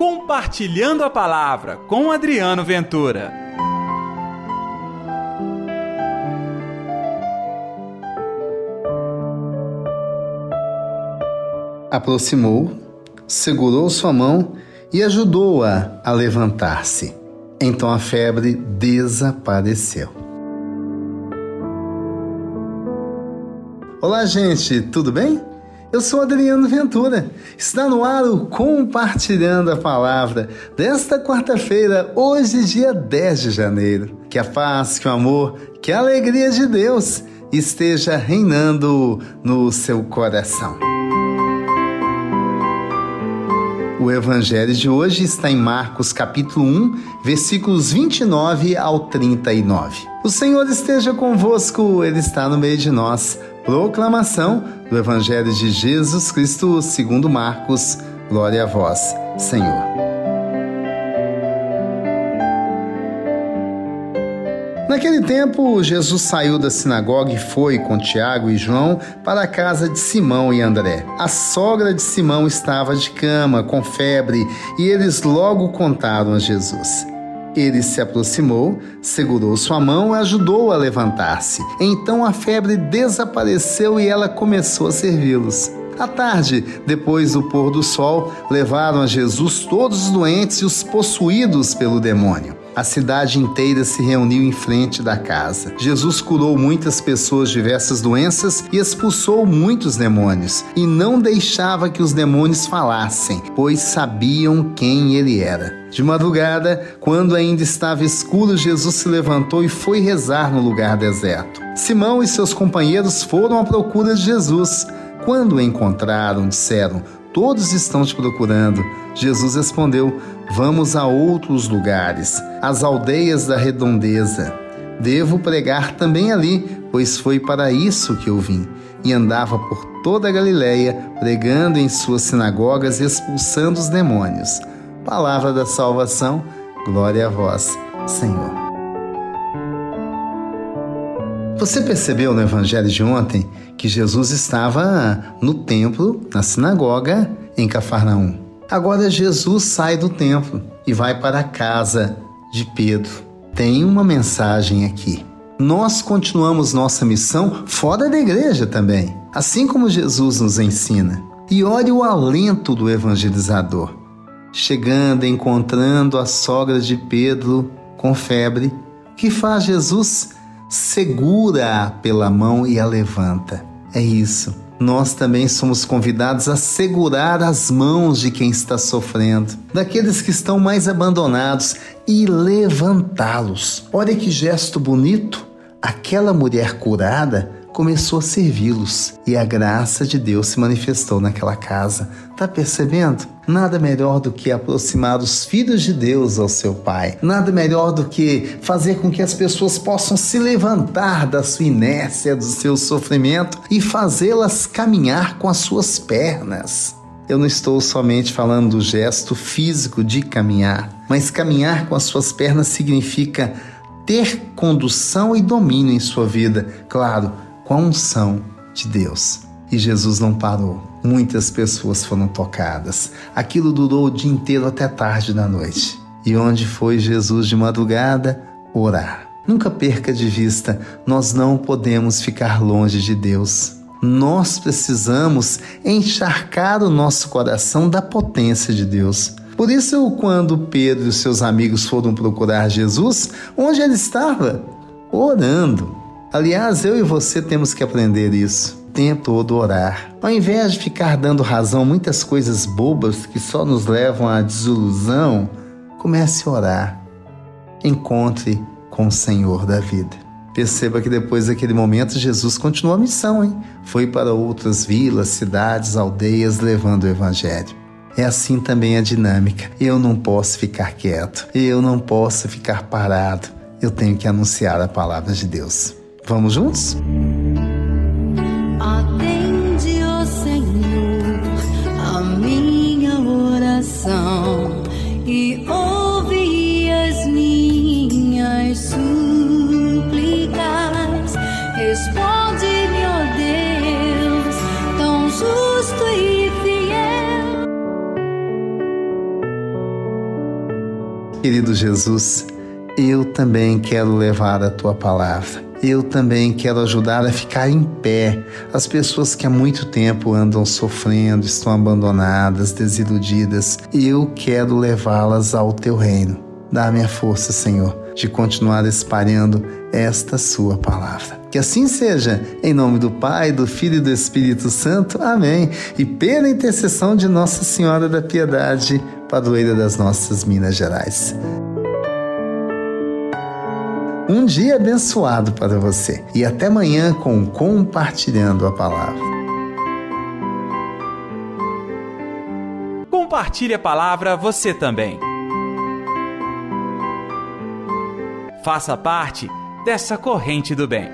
Compartilhando a Palavra com Adriano Ventura. Aproximou, segurou sua mão e ajudou-a a, a levantar-se. Então a febre desapareceu. Olá, gente, tudo bem? Eu sou Adriano Ventura. Está no ar o Compartilhando a Palavra desta quarta-feira, hoje, dia 10 de janeiro. Que a paz, que o amor, que a alegria de Deus esteja reinando no seu coração. O evangelho de hoje está em Marcos capítulo 1, versículos 29 ao 39. O Senhor esteja convosco, ele está no meio de nós. Proclamação do Evangelho de Jesus Cristo, segundo Marcos. Glória a vós, Senhor. Naquele tempo, Jesus saiu da sinagoga e foi com Tiago e João para a casa de Simão e André. A sogra de Simão estava de cama, com febre, e eles logo contaram a Jesus. Ele se aproximou, segurou sua mão e ajudou a levantar-se. Então a febre desapareceu e ela começou a servi-los. À tarde, depois do pôr do sol, levaram a Jesus todos os doentes e os possuídos pelo demônio. A cidade inteira se reuniu em frente da casa. Jesus curou muitas pessoas de diversas doenças e expulsou muitos demônios, e não deixava que os demônios falassem, pois sabiam quem ele era. De madrugada, quando ainda estava escuro, Jesus se levantou e foi rezar no lugar deserto. Simão e seus companheiros foram à procura de Jesus. Quando o encontraram, disseram: Todos estão te procurando. Jesus respondeu: Vamos a outros lugares, às aldeias da redondeza. Devo pregar também ali, pois foi para isso que eu vim. E andava por toda a Galiléia, pregando em suas sinagogas e expulsando os demônios. Palavra da salvação, glória a vós, Senhor. Você percebeu no evangelho de ontem que Jesus estava no templo, na sinagoga, em Cafarnaum. Agora Jesus sai do templo e vai para a casa de Pedro. Tem uma mensagem aqui. Nós continuamos nossa missão fora da igreja também, assim como Jesus nos ensina. E olhe o alento do evangelizador. Chegando, encontrando a sogra de Pedro com febre, que faz Jesus? Segura-a pela mão e a levanta. É isso nós também somos convidados a segurar as mãos de quem está sofrendo, daqueles que estão mais abandonados e levantá-los. Olha que gesto bonito! Aquela mulher curada começou a servi-los e a graça de Deus se manifestou naquela casa. Tá percebendo? Nada melhor do que aproximar os filhos de Deus ao seu Pai. Nada melhor do que fazer com que as pessoas possam se levantar da sua inércia, do seu sofrimento e fazê-las caminhar com as suas pernas. Eu não estou somente falando do gesto físico de caminhar, mas caminhar com as suas pernas significa ter condução e domínio em sua vida. Claro, com unção de Deus. E Jesus não parou. Muitas pessoas foram tocadas. Aquilo durou o dia inteiro até tarde da noite. E onde foi Jesus de madrugada? Orar. Nunca perca de vista, nós não podemos ficar longe de Deus. Nós precisamos encharcar o nosso coração da potência de Deus. Por isso, quando Pedro e seus amigos foram procurar Jesus, onde ele estava? Orando. Aliás, eu e você temos que aprender isso. Tempo todo orar. Ao invés de ficar dando razão a muitas coisas bobas que só nos levam à desilusão, comece a orar. Encontre com o Senhor da vida. Perceba que depois daquele momento Jesus continuou a missão, hein? Foi para outras vilas, cidades, aldeias levando o evangelho. É assim também a dinâmica. Eu não posso ficar quieto. Eu não posso ficar parado. Eu tenho que anunciar a palavra de Deus. Vamos juntos? Atende, ó Senhor, a minha oração e ouve as minhas súplicas. Responde-me, ó Deus, tão justo e fiel. Querido Jesus, eu também quero levar a tua palavra. Eu também quero ajudar a ficar em pé as pessoas que há muito tempo andam sofrendo, estão abandonadas, desiludidas. Eu quero levá-las ao teu reino. Dá-me a força, Senhor, de continuar espalhando esta sua palavra. Que assim seja, em nome do Pai, do Filho e do Espírito Santo. Amém. E pela intercessão de Nossa Senhora da Piedade, padroeira das nossas Minas Gerais. Um dia abençoado para você e até amanhã com Compartilhando a Palavra. Compartilhe a palavra você também. Faça parte dessa corrente do bem.